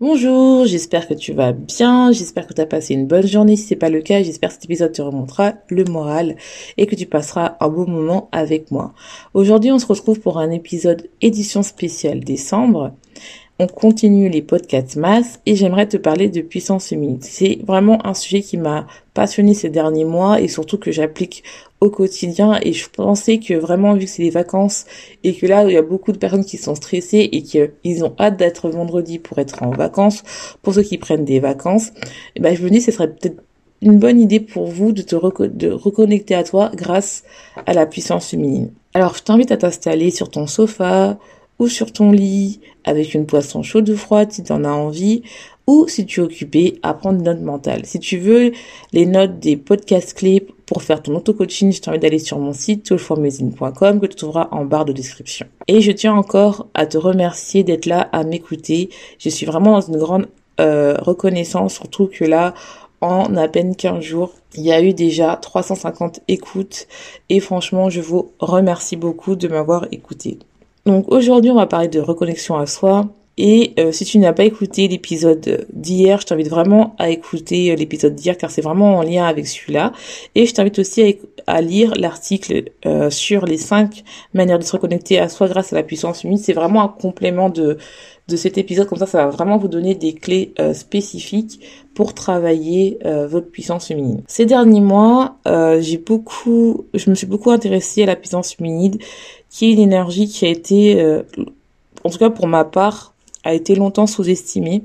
Bonjour, j'espère que tu vas bien, j'espère que tu as passé une bonne journée. Si c'est pas le cas, j'espère que cet épisode te remontera le moral et que tu passeras un beau moment avec moi. Aujourd'hui, on se retrouve pour un épisode édition spéciale décembre. On continue les podcasts masse et j'aimerais te parler de puissance féminine. C'est vraiment un sujet qui m'a passionné ces derniers mois et surtout que j'applique au quotidien et je pensais que vraiment vu que c'est les vacances et que là il y a beaucoup de personnes qui sont stressées et qu'ils ont hâte d'être vendredi pour être en vacances, pour ceux qui prennent des vacances, et eh ben je me dis ce serait peut-être une bonne idée pour vous de te reconnecter à toi grâce à la puissance féminine. Alors je t'invite à t'installer sur ton sofa ou sur ton lit avec une poisson chaude ou froide si tu en as envie ou si tu es occupé à prendre des notes mentales. Si tu veux les notes des podcasts clés pour faire ton auto-coaching, je t'invite d'aller sur mon site toolformazine.com que tu trouveras en barre de description. Et je tiens encore à te remercier d'être là à m'écouter. Je suis vraiment dans une grande euh, reconnaissance, surtout que là, en à peine 15 jours, il y a eu déjà 350 écoutes et franchement, je vous remercie beaucoup de m'avoir écouté. Donc aujourd'hui, on va parler de reconnexion à soi. Et euh, si tu n'as pas écouté l'épisode d'hier, je t'invite vraiment à écouter euh, l'épisode d'hier car c'est vraiment en lien avec celui-là. Et je t'invite aussi à, lire l'article euh, sur les cinq manières de se reconnecter à soi grâce à la puissance humaine. C'est vraiment un complément de, de cet épisode. Comme ça, ça va vraiment vous donner des clés spécifiques pour travailler votre puissance féminine. Ces derniers mois, j'ai beaucoup, je me suis beaucoup intéressée à la puissance féminine qui est une énergie qui a été, euh, en tout cas pour ma part, a été longtemps sous-estimée.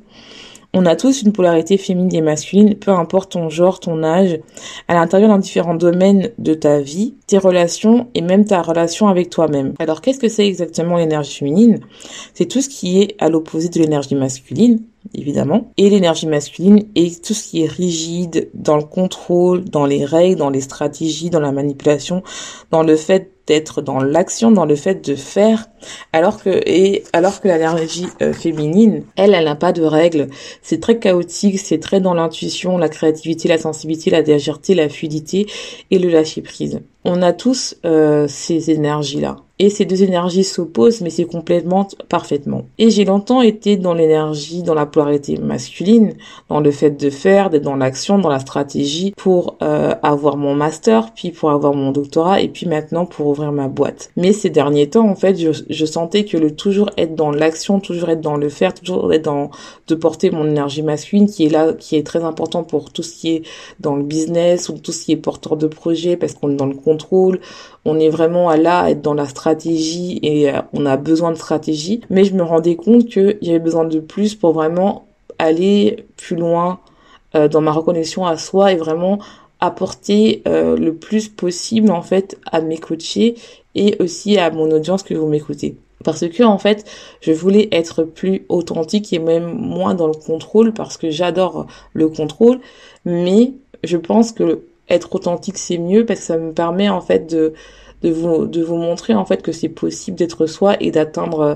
On a tous une polarité féminine et masculine, peu importe ton genre, ton âge, à l'intérieur dans différents domaines de ta vie, tes relations et même ta relation avec toi-même. Alors qu'est-ce que c'est exactement l'énergie féminine? C'est tout ce qui est à l'opposé de l'énergie masculine, évidemment. Et l'énergie masculine est tout ce qui est rigide, dans le contrôle, dans les règles, dans les stratégies, dans la manipulation, dans le fait d'être dans l'action, dans le fait de faire, alors que et alors que l'énergie euh, féminine, elle, elle n'a pas de règles. C'est très chaotique, c'est très dans l'intuition, la créativité, la sensibilité, la légèreté, la fluidité et le lâcher prise. On a tous euh, ces énergies là. Et ces deux énergies s'opposent, mais c'est complètement parfaitement. Et j'ai longtemps été dans l'énergie, dans la polarité masculine, dans le fait de faire, d'être dans l'action, dans la stratégie pour euh, avoir mon master, puis pour avoir mon doctorat, et puis maintenant pour ouvrir ma boîte. Mais ces derniers temps, en fait, je, je sentais que le toujours être dans l'action, toujours être dans le faire, toujours être dans de porter mon énergie masculine, qui est là, qui est très important pour tout ce qui est dans le business ou tout ce qui est porteur de projet, parce qu'on est dans le contrôle, on est vraiment à là, être dans la stratégie et euh, on a besoin de stratégie. Mais je me rendais compte qu'il y avait besoin de plus pour vraiment aller plus loin euh, dans ma reconnexion à soi et vraiment apporter euh, le plus possible en fait à mes coachés et aussi à mon audience que vous m'écoutez. Parce que en fait, je voulais être plus authentique et même moins dans le contrôle parce que j'adore le contrôle, mais je pense que être authentique c'est mieux parce que ça me permet en fait de de vous de vous montrer en fait que c'est possible d'être soi et d'atteindre euh,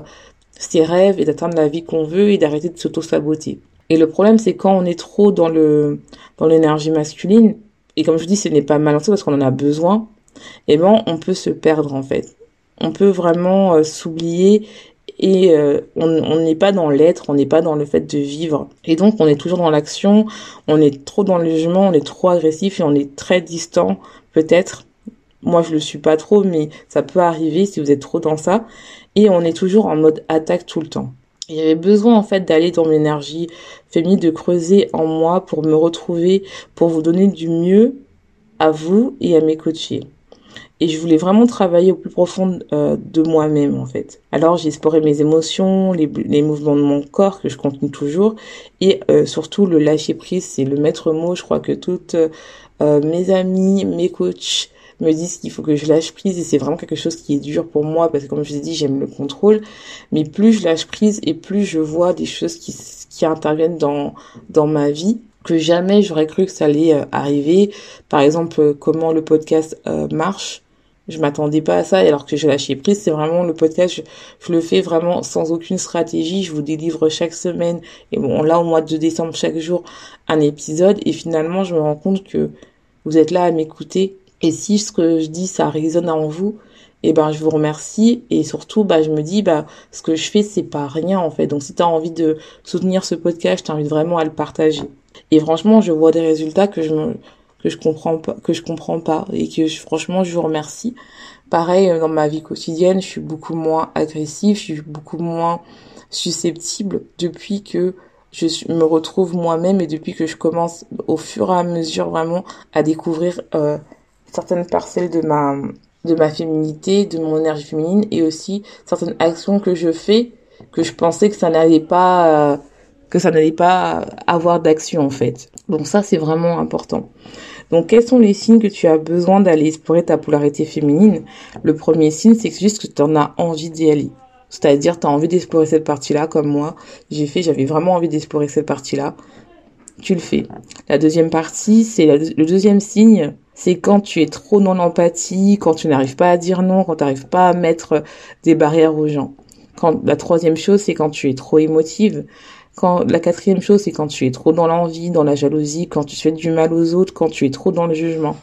ses rêves et d'atteindre la vie qu'on veut et d'arrêter de s'auto-saboter. Et le problème c'est quand on est trop dans le dans l'énergie masculine et comme je dis ce n'est pas mal parce qu'on en a besoin, et eh ben on peut se perdre en fait. On peut vraiment euh, s'oublier et euh, on n'est pas dans l'être, on n'est pas dans le fait de vivre. Et donc on est toujours dans l'action, on est trop dans le jugement, on est trop agressif et on est très distant peut-être. Moi je le suis pas trop, mais ça peut arriver si vous êtes trop dans ça. Et on est toujours en mode attaque tout le temps. Il y avait besoin en fait d'aller dans l'énergie féminine, de creuser en moi pour me retrouver, pour vous donner du mieux à vous et à mes coachés et je voulais vraiment travailler au plus profond euh, de moi-même en fait. Alors j'ai exploré mes émotions, les, les, mouvements de mon corps que je continue toujours et euh, surtout le lâcher prise, c'est le maître mot. Je crois que toutes euh, mes amis, mes coachs me disent qu'il faut que je lâche prise et c'est vraiment quelque chose qui est dur pour moi parce que comme je vous ai dit j'aime le contrôle. Mais plus je lâche prise et plus je vois des choses qui, qui interviennent dans dans ma vie que jamais j'aurais cru que ça allait arriver. Par exemple comment le podcast marche. Je m'attendais pas à ça alors que j'ai lâché prise c'est vraiment le podcast. Je, le fais vraiment sans aucune stratégie. Je vous délivre chaque semaine et bon là au mois de décembre chaque jour un épisode. Et finalement je me rends compte que vous êtes là à m'écouter et si ce que je dis ça résonne en vous et eh ben je vous remercie. Et surtout bah je me dis bah ce que je fais c'est pas rien en fait. Donc si tu as envie de soutenir ce podcast je t'invite vraiment à le partager. Et franchement je vois des résultats que je me que je comprends pas, que je comprends pas. Et que franchement je vous remercie. Pareil euh, dans ma vie quotidienne, je suis beaucoup moins agressive, je suis beaucoup moins susceptible depuis que je me retrouve moi-même et depuis que je commence au fur et à mesure vraiment à découvrir euh, certaines parcelles de ma de ma féminité, de mon énergie féminine et aussi certaines actions que je fais que je pensais que ça n'allait pas euh, que ça n'allait pas avoir d'action en fait. Donc ça c'est vraiment important. Donc, quels sont les signes que tu as besoin d'aller explorer ta polarité féminine? Le premier signe, c'est juste que tu en as envie d'y aller. C'est-à-dire, tu as envie d'explorer cette partie-là, comme moi. J'ai fait, j'avais vraiment envie d'explorer cette partie-là. Tu le fais. La deuxième partie, c'est le deuxième signe, c'est quand tu es trop dans l'empathie, quand tu n'arrives pas à dire non, quand tu n'arrives pas à mettre des barrières aux gens. Quand, la troisième chose, c'est quand tu es trop émotive, quand la quatrième chose, c'est quand tu es trop dans l'envie, dans la jalousie, quand tu fais du mal aux autres, quand tu es trop dans le jugement.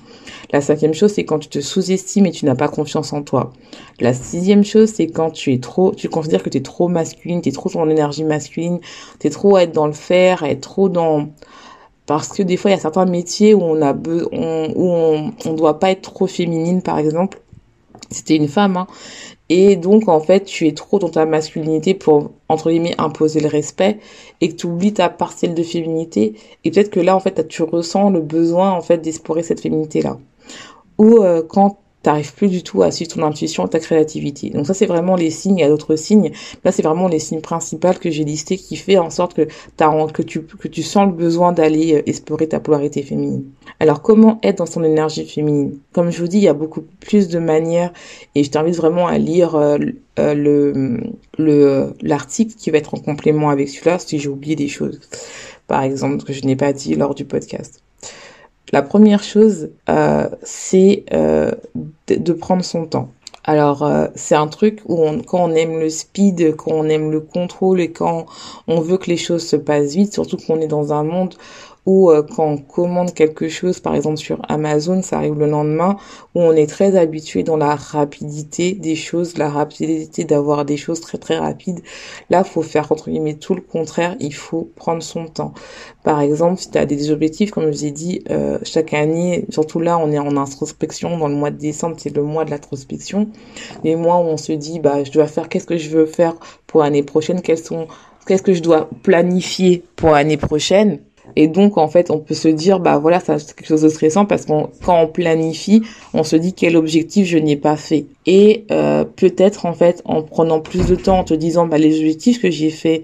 La cinquième chose, c'est quand tu te sous-estimes et tu n'as pas confiance en toi. La sixième chose, c'est quand tu es trop, tu considères que tu es trop masculine, tu es trop dans l'énergie masculine, tu es trop à être dans le faire, à être trop dans, parce que des fois, il y a certains métiers où on a on, où on, on doit pas être trop féminine, par exemple. C'était une femme, hein. Et donc, en fait, tu es trop dans ta masculinité pour, entre guillemets, imposer le respect et que tu oublies ta parcelle de féminité. Et peut-être que là, en fait, tu ressens le besoin, en fait, d'explorer cette féminité-là. Ou euh, quand t'arrives plus du tout à suivre ton intuition, ta créativité. Donc ça, c'est vraiment les signes. Il y a d'autres signes. Là, c'est vraiment les signes principaux que j'ai listés qui fait en sorte que, que, tu, sens le besoin d'aller euh, explorer ta polarité féminine. Alors, comment être dans son énergie féminine? Comme je vous dis, il y a beaucoup plus de manières et je t'invite vraiment à lire euh, euh, le le l'article qui va être en complément avec celui-là si j'ai oublié des choses. Par exemple, que je n'ai pas dit lors du podcast. La première chose, euh, c'est euh, de, prendre son temps. Alors euh, c'est un truc où on, quand on aime le speed, quand on aime le contrôle et quand on veut que les choses se passent vite, surtout qu'on est dans un monde ou euh, quand on commande quelque chose, par exemple sur Amazon, ça arrive le lendemain, où on est très habitué dans la rapidité des choses, la rapidité d'avoir des choses très très rapides. Là, faut faire entre guillemets tout le contraire, il faut prendre son temps. Par exemple, si tu as des objectifs, comme je vous ai dit, euh, chaque année, surtout là, on est en introspection, dans le mois de décembre, c'est le mois de l'introspection. Les mois où on se dit, bah, je dois faire, qu'est-ce que je veux faire pour l'année prochaine, quels sont, qu'est-ce que je dois planifier pour l'année prochaine? Et donc, en fait, on peut se dire, bah voilà, ça c'est quelque chose de stressant parce qu'on quand on planifie, on se dit quel objectif je n'ai pas fait. Et euh, peut-être, en fait, en prenant plus de temps, en te disant, bah les objectifs que j'ai fait,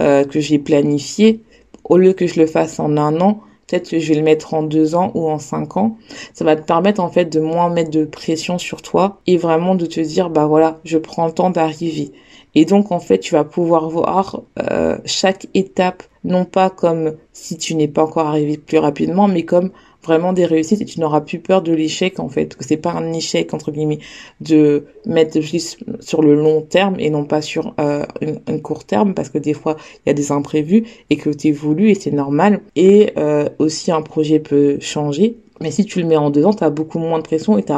euh, que j'ai planifié, au lieu que je le fasse en un an, peut-être que je vais le mettre en deux ans ou en cinq ans. Ça va te permettre en fait de moins mettre de pression sur toi et vraiment de te dire bah voilà, je prends le temps d'arriver. Et donc en fait, tu vas pouvoir voir euh, chaque étape non pas comme si tu n'es pas encore arrivé plus rapidement, mais comme vraiment des réussites et tu n'auras plus peur de l'échec en fait, que c'est pas un échec entre guillemets de mettre juste sur le long terme et non pas sur euh, un, court terme parce que des fois il y a des imprévus et que tu voulu et c'est normal et euh, aussi un projet peut changer Mais si tu le mets en dedans, tu as beaucoup moins de pression et tu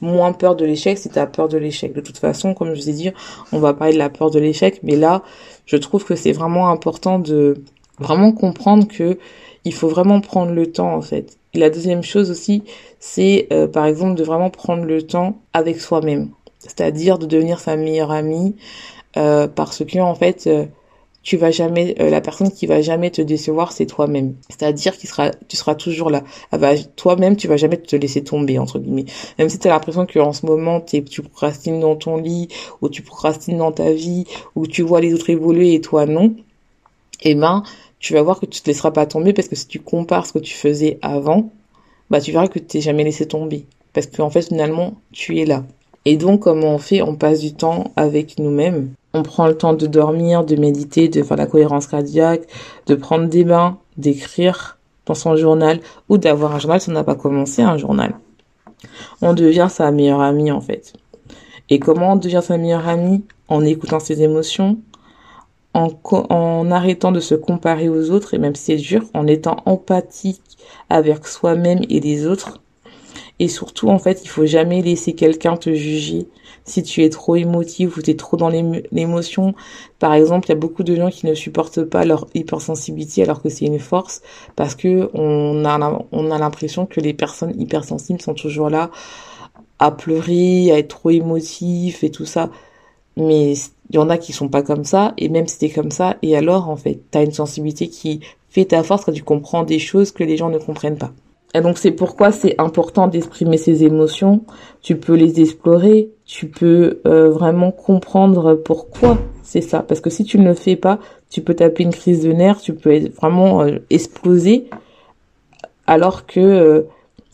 moins peur de l'échec si tu as peur de l'échec. De toute façon, comme je vous ai dit, on va parler de la peur de l'échec, mais là, je trouve que c'est vraiment important de vraiment comprendre que il faut vraiment prendre le temps en fait. Et la deuxième chose aussi, c'est euh, par exemple de vraiment prendre le temps avec soi-même, c'est-à-dire de devenir sa meilleure amie, euh, parce que en fait, euh, tu vas jamais la personne qui va jamais te décevoir c'est toi-même. C'est-à-dire qu'il sera tu seras toujours là. Toi-même tu vas jamais te laisser tomber entre guillemets. Même si tu as l'impression que en ce moment tu procrastines dans ton lit ou tu procrastines dans ta vie ou tu vois les autres évoluer et toi non. Eh ben tu vas voir que tu te laisseras pas tomber parce que si tu compares ce que tu faisais avant bah tu verras que tu t'es jamais laissé tomber. Parce qu'en fait finalement tu es là. Et donc comment on fait? On passe du temps avec nous-mêmes. On prend le temps de dormir, de méditer, de faire la cohérence cardiaque, de prendre des bains, d'écrire dans son journal ou d'avoir un journal si on n'a pas commencé un journal. On devient sa meilleure amie en fait. Et comment on devient sa meilleure amie? En écoutant ses émotions, en, en arrêtant de se comparer aux autres, et même si c'est dur, en étant empathique avec soi-même et les autres. Et surtout, en fait, il faut jamais laisser quelqu'un te juger si tu es trop émotif ou tu es trop dans l'émotion. Par exemple, il y a beaucoup de gens qui ne supportent pas leur hypersensibilité alors que c'est une force parce que on a, on a l'impression que les personnes hypersensibles sont toujours là à pleurer, à être trop émotifs et tout ça. Mais il y en a qui sont pas comme ça et même si t'es comme ça et alors en fait, tu as une sensibilité qui fait ta force quand tu comprends des choses que les gens ne comprennent pas. Et donc c'est pourquoi c'est important d'exprimer ses émotions. Tu peux les explorer, tu peux euh, vraiment comprendre pourquoi c'est ça. Parce que si tu ne le fais pas, tu peux taper une crise de nerfs, tu peux vraiment euh, exploser. Alors que euh,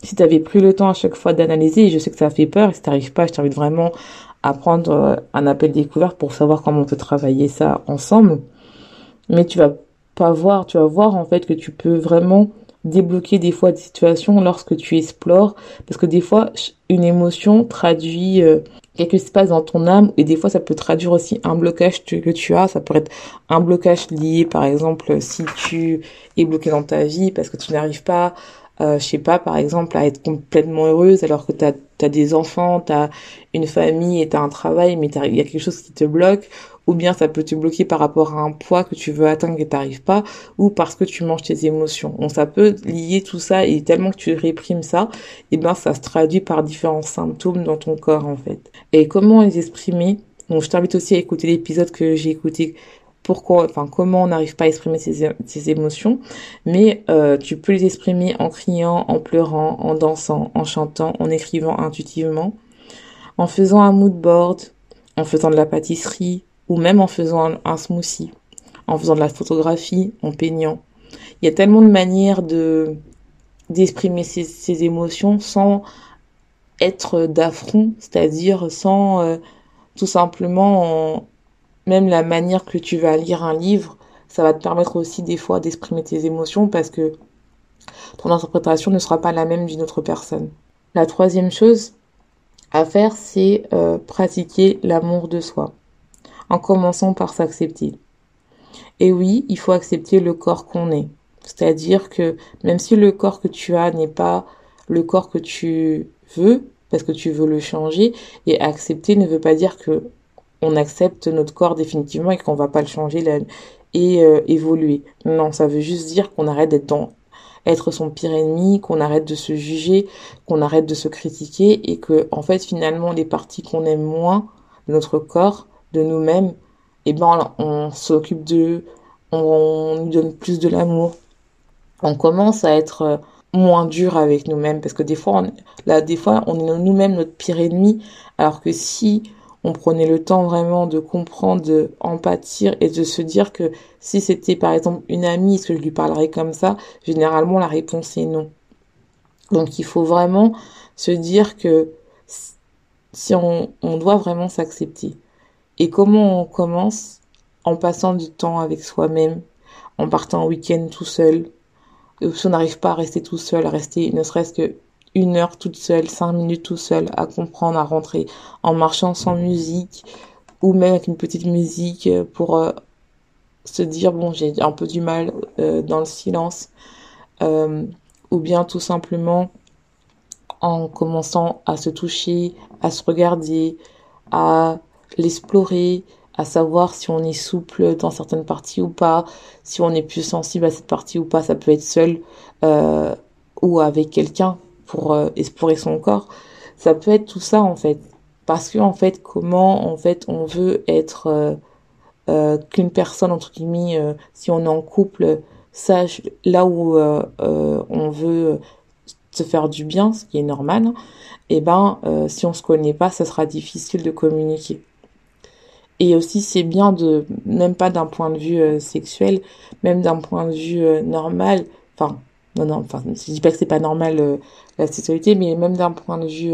si tu avais plus le temps à chaque fois d'analyser, et je sais que ça fait peur, et si t'arrives pas, je t'invite vraiment à prendre un appel découverte pour savoir comment on peut travailler ça ensemble. Mais tu vas pas voir, tu vas voir en fait que tu peux vraiment débloquer des fois des situations lorsque tu explores. Parce que des fois une émotion traduit euh, quelque chose qui se passe dans ton âme. Et des fois ça peut traduire aussi un blocage que tu as. Ça peut être un blocage lié par exemple si tu es bloqué dans ta vie parce que tu n'arrives pas euh, je sais pas par exemple à être complètement heureuse alors que tu as, des enfants tu as une famille et tu as un travail mais il y a quelque chose qui te bloque ou bien ça peut te bloquer par rapport à un poids que tu veux atteindre et t'arrives pas, ou parce que tu manges tes émotions. Donc ça peut lier tout ça et tellement que tu réprimes ça, et ben ça se traduit par différents symptômes dans ton corps en fait. Et comment les exprimer? Donc je t'invite aussi à écouter l'épisode que j'ai écouté pourquoi, enfin comment on n'arrive pas à exprimer ses, émotions, mais euh, tu peux les exprimer en criant, en pleurant, en dansant, en chantant, en écrivant intuitivement, en faisant un mood board, en faisant de la pâtisserie, ou même en faisant un, smoothie, en faisant de la photographie, en peignant. Il y a tellement de manières de d'exprimer ses, émotions sans être d'affront, c'est-à-dire sans euh, tout simplement même la manière que tu vas lire un livre, ça va te permettre aussi des fois d'exprimer tes émotions parce que ton interprétation ne sera pas la même d'une autre personne. La troisième chose à faire, c'est euh, pratiquer l'amour de soi en commençant par s'accepter. Et oui, il faut accepter le corps qu'on est. C'est-à-dire que même si le corps que tu as n'est pas le corps que tu veux, parce que tu veux le changer, et accepter ne veut pas dire que on accepte notre corps définitivement et qu'on va pas le changer et euh, évoluer. Non, ça veut juste dire qu'on arrête d'être être son pire ennemi, qu'on arrête de se juger, qu'on arrête de se critiquer et que en fait finalement les parties qu'on aime moins de notre corps, de nous-mêmes, et eh ben on s'occupe d'eux, on, nous donne plus de l'amour. On commence à être euh, moins dur avec nous-mêmes parce que des fois, là, des fois, on est nous-mêmes notre pire ennemi, alors que si on prenait le temps vraiment de comprendre, de et de se dire que si c'était par exemple une amie, est-ce que je lui parlerais comme ça? Généralement, la réponse est non. Donc, il faut vraiment se dire que si on doit vraiment s'accepter. Et comment on commence? En passant du temps avec soi-même, en partant en week-end tout seul. Si on n'arrive pas à rester tout seul, à rester ne serait-ce que une heure toute seule, cinq minutes tout seul, à comprendre, à rentrer, en marchant sans musique, ou même avec une petite musique pour euh, se dire bon j'ai un peu du mal euh, dans le silence, euh, ou bien tout simplement en commençant à se toucher, à se regarder, à l'explorer, à savoir si on est souple dans certaines parties ou pas, si on est plus sensible à cette partie ou pas, ça peut être seul ou avec quelqu'un pour euh, explorer son corps. Ça peut être tout ça en fait, parce que en fait, comment en fait on veut être euh, euh qu'une personne entre guillemets, euh, si on est en couple, sache là où on veut se faire du bien, ce qui est normal. Et eh ben, si on se connaît pas, ça sera difficile de communiquer. Et aussi, c'est bien de, même pas d'un point de vue euh, sexuel, même d'un point de vue euh, normal, enfin, non, non, enfin, je dis pas que c'est pas normal euh, la sexualité, mais même d'un point de vue,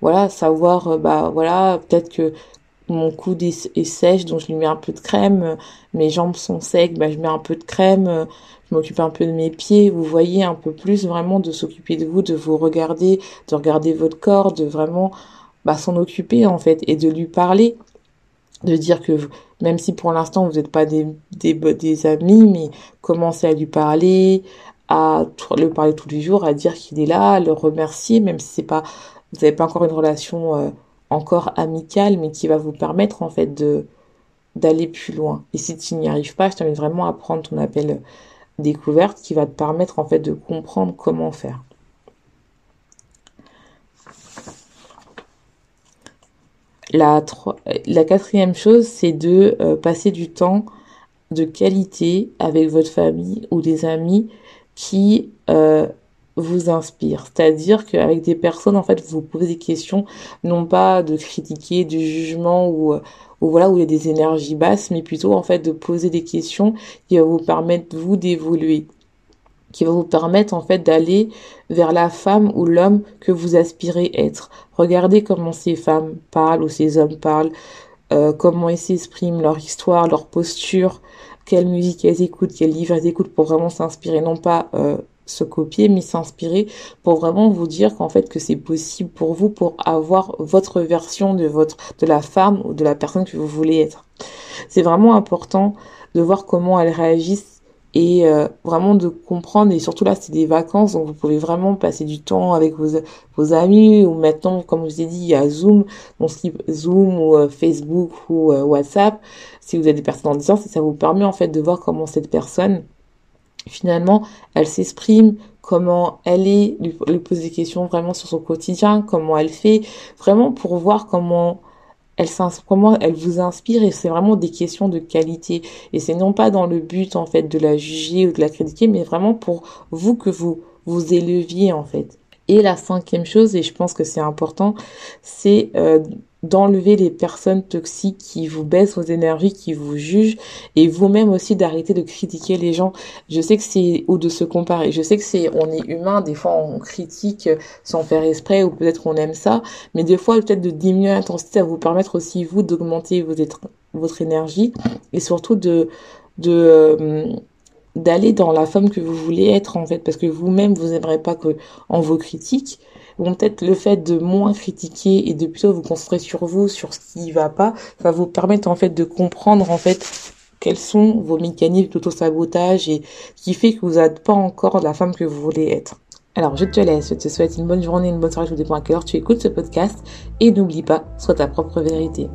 voilà, savoir, bah voilà, peut-être que mon coude est, sèche, donc je lui mets un peu de crème, mes jambes sont secs, bah je mets un peu de crème, je m'occupe un peu de mes pieds, vous voyez un peu plus vraiment de s'occuper de vous, de vous regarder, de regarder votre corps, de vraiment bah, s'en occuper en fait et de lui parler. De dire que même si pour l'instant vous n'êtes pas des, des, des, amis, mais commencez à lui parler, à le parler tous les jours, à dire qu'il est là, à le remercier, même si c'est pas, vous n'avez pas encore une relation euh, encore amicale, mais qui va vous permettre en fait de d'aller plus loin. Et si tu n'y arrives pas, je t'invite vraiment à prendre ton appel découverte qui va te permettre en fait de comprendre comment faire. La, la quatrième chose, c'est de euh, passer du temps de qualité avec votre famille ou des amis qui euh, vous inspirent. C'est-à-dire qu'avec des personnes, en fait, vous posez des questions, non pas de critiquer, du jugement ou, euh, ou voilà, où il y a des énergies basses, mais plutôt, en fait, de poser des questions qui vont vous permettre, vous, d'évoluer qui va vous permettre en fait d'aller vers la femme ou l'homme que vous aspirez être. Regardez comment ces femmes parlent ou ces hommes parlent, euh, comment ils s'expriment, leur histoire, leur posture, quelle musique elles écoutent, quel livre elles écoutent pour vraiment s'inspirer, non pas euh, se copier, mais s'inspirer pour vraiment vous dire qu'en fait que c'est possible pour vous pour avoir votre version de votre de la femme ou de la personne que vous voulez être. C'est vraiment important de voir comment elles réagissent et euh, vraiment de comprendre et surtout là c'est des vacances donc vous pouvez vraiment passer du temps avec vos, vos amis ou maintenant comme je vous ai dit il y a Zoom donc Zoom ou euh, Facebook ou euh, WhatsApp si vous avez des personnes en distance ça vous permet en fait de voir comment cette personne finalement elle s'exprime comment elle est lui, lui poser des questions vraiment sur son quotidien comment elle fait vraiment pour voir comment elle vous inspire et c'est vraiment des questions de qualité. Et c'est non pas dans le but en fait de la juger ou de la critiquer mais vraiment pour vous que vous vous éleviez en fait et la cinquième chose et je pense que c'est important c'est euh, d'enlever les personnes toxiques qui vous baissent vos énergies, qui vous jugent, et vous-même aussi d'arrêter de critiquer les gens. Je sais que c'est ou de se comparer. Je sais que c'est on est humain, des fois on critique sans faire exprès ou peut-être on aime ça, mais des fois peut-être de diminuer l'intensité, à vous permettre aussi vous d'augmenter votre énergie et surtout de de euh, d'aller dans la femme que vous voulez être en fait parce que vous-même vous n'aimerez pas que en vos critiques bon peut-être le fait de moins critiquer et de plutôt vous concentrer sur vous sur ce qui va pas va vous permettre en fait de comprendre en fait quels sont vos mécanismes d'auto-sabotage et qui fait que vous n'êtes pas encore la femme que vous voulez être. Alors je te laisse, je te souhaite une bonne journée, une bonne soirée, je vous dépends à quelle heure tu écoutes ce podcast et n'oublie pas, sois ta propre vérité.